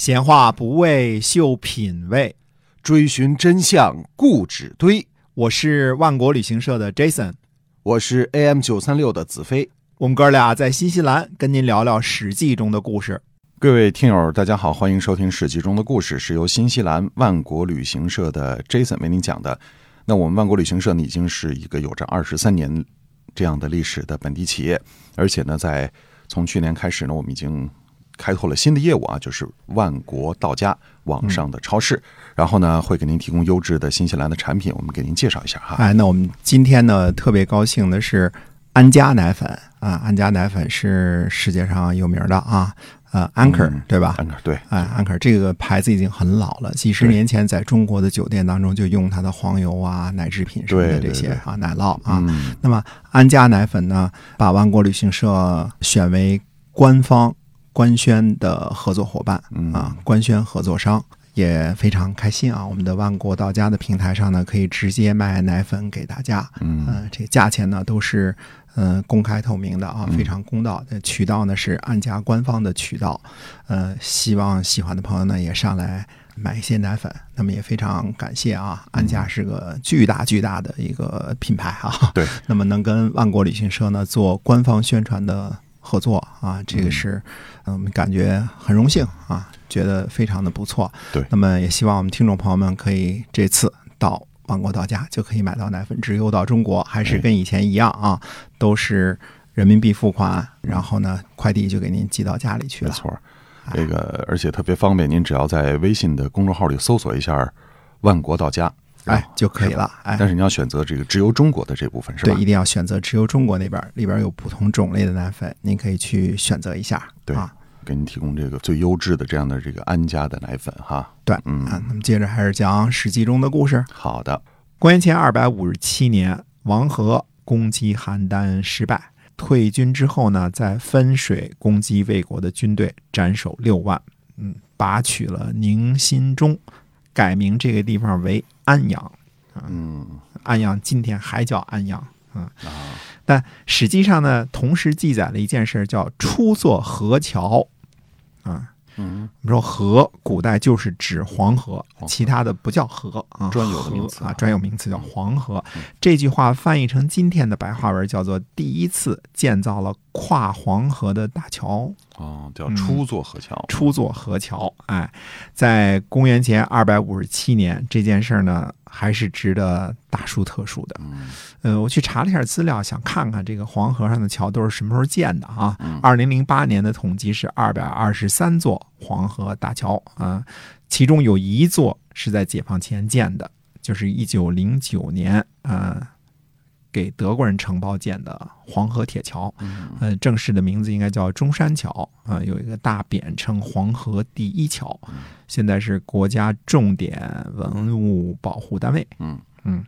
闲话不为秀品味，追寻真相固执堆。我是万国旅行社的 Jason，我是 AM 九三六的子飞。我们哥俩在新西兰跟您聊聊《史记》中的故事。各位听友，大家好，欢迎收听《史记》中的故事，是由新西兰万国旅行社的 Jason 为您讲的。那我们万国旅行社呢，已经是一个有着二十三年这样的历史的本地企业，而且呢，在从去年开始呢，我们已经开拓了新的业务啊，就是万国到家网上的超市，然后呢，会给您提供优质的新西兰的产品，我们给您介绍一下哈。哎，那我们今天呢，特别高兴的是安佳奶粉啊，安佳奶粉是世界上有名的啊。呃，安可对吧？安可对，哎，安可这个牌子已经很老了，几十年前在中国的酒店当中就用它的黄油啊、奶制品什么的这些啊奶酪啊。那么安佳奶粉呢，把万国旅行社选为官方官宣的合作伙伴啊，官宣合作商也非常开心啊。我们的万国到家的平台上呢，可以直接卖奶粉给大家，嗯，这价钱呢都是。嗯，公开透明的啊，非常公道。渠道呢是安家官方的渠道。呃，希望喜欢的朋友呢也上来买一些奶粉。那么也非常感谢啊，安家是个巨大巨大的一个品牌啊。对。那么能跟万国旅行社呢做官方宣传的合作啊，这个是我们感觉很荣幸啊，觉得非常的不错。对。那么也希望我们听众朋友们可以这次到。万国到家就可以买到奶粉，直邮到中国，还是跟以前一样啊，都是人民币付款，然后呢，快递就给您寄到家里去了。没错，这个而且特别方便，您只要在微信的公众号里搜索一下“万国到家”，哎就可以了。哎，但是你要选择这个直邮中国的这部分是吧？对，一定要选择直邮中国那边，里边有不同种类的奶粉，您可以去选择一下。对啊。给您提供这个最优质的这样的这个安家的奶粉哈，对，嗯，那么接着还是讲《史记》中的故事。好的，公元前二百五十七年，王和攻击邯郸失败，退军之后呢，在分水攻击魏国的军队，斩首六万，嗯，拔取了宁新中，改名这个地方为安阳，嗯，安阳今天还叫安阳，嗯啊。但实际上呢，同时记载了一件事，叫初作河桥，啊，嗯，我们说河，古代就是指黄河，其他的不叫河啊，专有的名词啊，专有名词叫黄河。这句话翻译成今天的白话文叫做第一次建造了跨黄河的大桥，哦，叫初座河桥，初座河桥。哎，在公元前二百五十七年，这件事儿呢。还是值得大书特书的。呃，我去查了一下资料，想看看这个黄河上的桥都是什么时候建的啊？二零零八年的统计是二百二十三座黄河大桥啊，其中有一座是在解放前建的，就是一九零九年啊。给德国人承包建的黄河铁桥，嗯，正式的名字应该叫中山桥啊，有一个大匾称黄河第一桥，现在是国家重点文物保护单位，嗯嗯，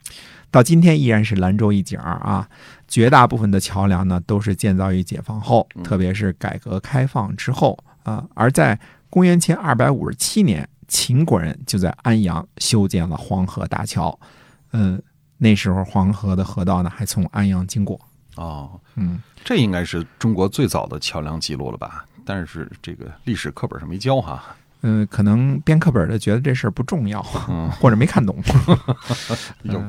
到今天依然是兰州一景啊。绝大部分的桥梁呢都是建造于解放后，特别是改革开放之后啊。而在公元前二百五十七年，秦国人就在安阳修建了黄河大桥，嗯。那时候黄河的河道呢，还从安阳经过。哦，嗯，这应该是中国最早的桥梁记录了吧？但是这个历史课本上没教哈。嗯，可能编课本的觉得这事儿不重要，或者没看懂。有。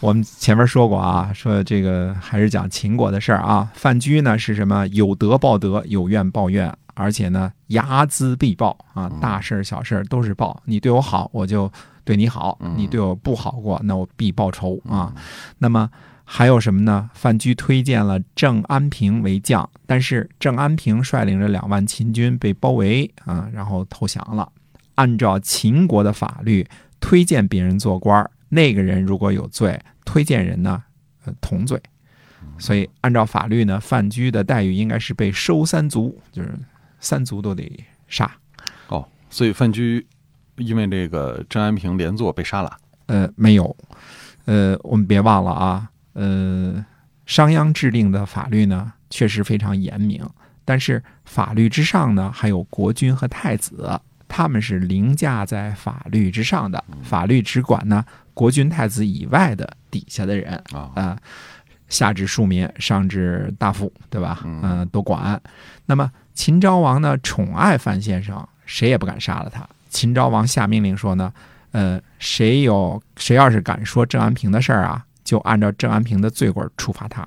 我们前面说过啊，说这个还是讲秦国的事儿啊。范雎呢是什么？有德报德，有怨报怨，而且呢睚眦必报啊，大事小事都是报。你对我好，我就。对你好，你对我不好过，那我必报仇啊！那么还有什么呢？范雎推荐了郑安平为将，但是郑安平率领着两万秦军被包围啊，然后投降了。按照秦国的法律，推荐别人做官那个人如果有罪，推荐人呢，呃，同罪。所以按照法律呢，范雎的待遇应该是被收三族，就是三族都得杀。哦，所以范雎。因为这个郑安平连坐被杀了，呃，没有，呃，我们别忘了啊，呃，商鞅制定的法律呢，确实非常严明，但是法律之上呢，还有国君和太子，他们是凌驾在法律之上的，法律只管呢国君太子以外的底下的人啊，下至庶民，上至大夫，对吧？嗯，都管。那么秦昭王呢，宠爱范先生。谁也不敢杀了他。秦昭王下命令说呢，呃，谁有谁要是敢说郑安平的事儿啊，就按照郑安平的罪过处罚他。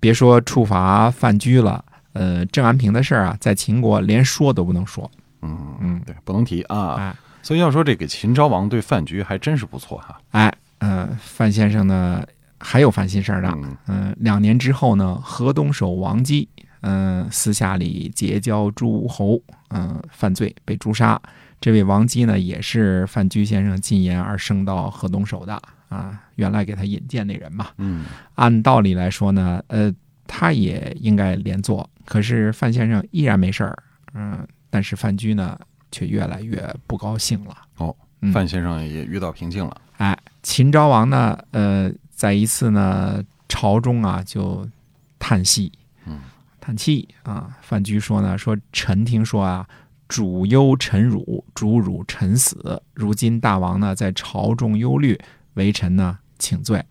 别说处罚范雎了，呃，郑安平的事儿啊，在秦国连说都不能说。嗯嗯，对，不能提啊。哎所以要说这个秦昭王对范雎还真是不错哈。哎，呃，范先生呢还有烦心事儿的。嗯嗯、两年之后呢，河东守王姬，嗯、私下里结交诸侯，嗯、犯罪被诛杀。这位王姬呢，也是范雎先生进言而升到河东守的啊，原来给他引荐那人嘛。嗯按道理来说呢，呃，他也应该连坐，可是范先生依然没事儿，嗯、但是范雎呢，却越来越不高兴了。哦，嗯范先生也遇到瓶颈了。哎，秦昭王呢，呃，在一次呢朝中啊，就叹息，嗯，叹气啊。范雎说呢，说臣听说啊，主忧臣辱，主辱臣死。如今大王呢在朝中忧虑，为臣呢请罪。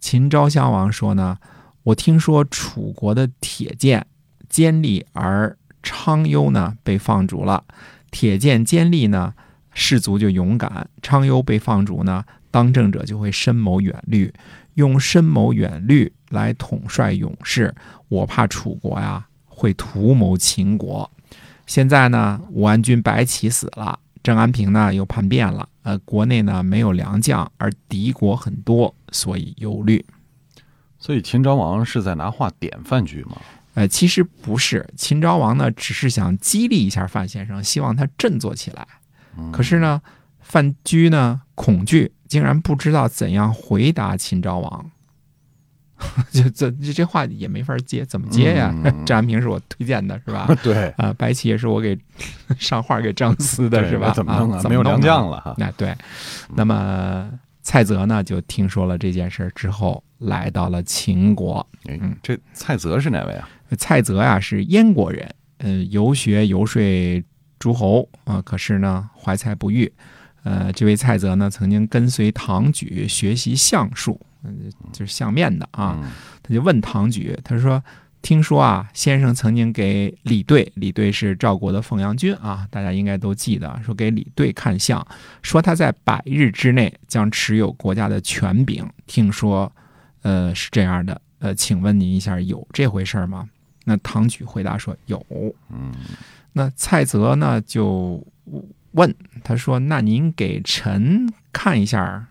秦昭襄王说呢，我听说楚国的铁剑坚利，而昌幽呢被放逐了。铁剑坚利呢，士卒就勇敢；昌幽被放逐呢，当政者就会深谋远虑，用深谋远虑来统帅勇士。我怕楚国呀会图谋秦国。现在呢，武安君白起死了，郑安平呢又叛变了，呃，国内呢没有良将，而敌国很多，所以忧虑。所以秦昭王是在拿话点范雎吗？呃，其实不是，秦昭王呢只是想激励一下范先生，希望他振作起来。嗯可是呢，范雎呢恐惧，竟然不知道怎样回答秦昭王。就这这这话也没法接，怎么接呀？嗯 郑安平是我推荐的，是吧？对，啊、白起也是我给上画给张思的，是吧？怎么弄啊？没有良将了。哈。那对，那么蔡泽呢，就听说了这件事儿之后，来到了秦国。哎嗯，这蔡泽是哪位啊？蔡泽呀、是燕国人，呃，游学游说诸侯啊、可是呢怀才不遇。呃，这位蔡泽呢，曾经跟随唐举学习相术，嗯、就是相面的啊。嗯他就问唐举，他说：“听说啊，先生曾经给李队，李队是赵国的凤阳君啊，大家应该都记得，说给李队看相，说他在百日之内将持有国家的权柄。听说，呃，是这样的，呃，请问您一下，有这回事吗？”那唐举回答说：“有。”嗯那蔡泽呢就问他说：“那您给臣看一下，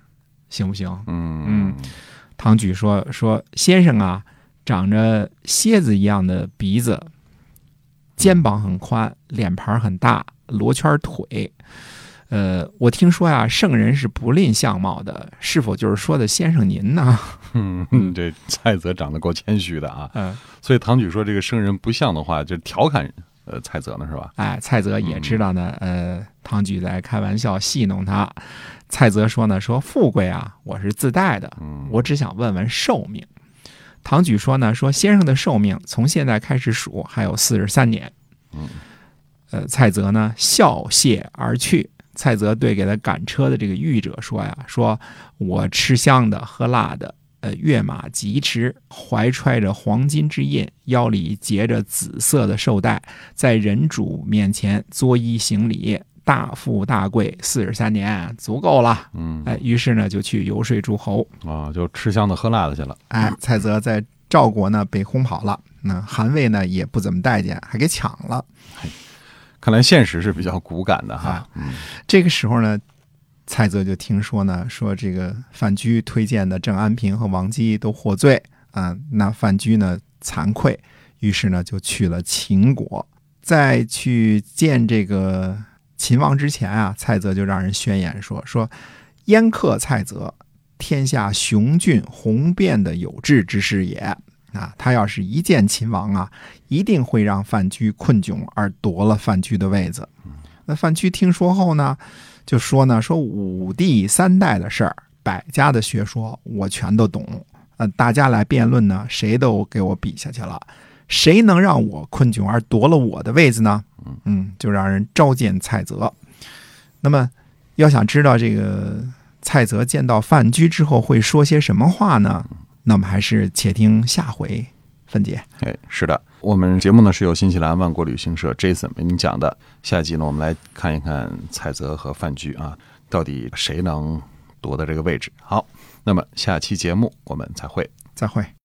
行不行？”嗯嗯唐举说：“说先生啊，长着蝎子一样的鼻子，肩膀很宽，脸盘很大，罗圈腿。呃，我听说呀、圣人是不吝相貌的，是否就是说的先生您呢？嗯嗯，这蔡泽长得够谦虚的啊。嗯、所以唐举说这个圣人不像的话，就调侃呃蔡泽呢是吧？哎，蔡泽也知道呢，呃，唐举在开玩笑戏弄他。蔡泽说呢，说富贵啊，我是自带的，嗯，我只想问问寿命。唐举说呢，说先生的寿命从现在开始数还有四十三年。嗯，呃，蔡泽呢笑谢而去。蔡泽对给他赶车的这个御者说呀，说我吃香的喝辣的，呃，跃马疾驰，怀揣着黄金之印，腰里结着紫色的绶带，在人主面前作揖行礼，大富大贵，四十三年足够了。嗯哎，于是呢就去游说诸侯。啊，就吃香的喝辣的去了。哎，蔡泽在赵国呢被轰跑了，那韩魏呢也不怎么待见，还给抢了。看来现实是比较骨感的哈啊。嗯这个时候呢，蔡泽就听说呢，说这个范雎推荐的郑安平和王姬都获罪啊，那范雎呢惭愧，于是呢就去了秦国。在去见这个秦王之前啊，蔡泽就让人宣言说说燕客蔡泽，天下雄俊宏辩的有志之士也。啊，他要是一见秦王啊，一定会让范雎困窘，而夺了范雎的位子。那范雎听说后呢，就说呢，说五帝三代的事儿，百家的学说，我全都懂。呃，大家来辩论呢，谁都给我比下去了，谁能让我困窘而夺了我的位子呢？嗯，就让人召见蔡泽。那么，要想知道这个蔡泽见到范雎之后会说些什么话呢？那么还是且听下回分解。哎，是的，我们节目呢是由新西兰万国旅行社 Jason 为您讲的。下一集呢，我们来看一看蔡泽和范雎啊，到底谁能夺得这个位置？好，那么下期节目我们再会。再会。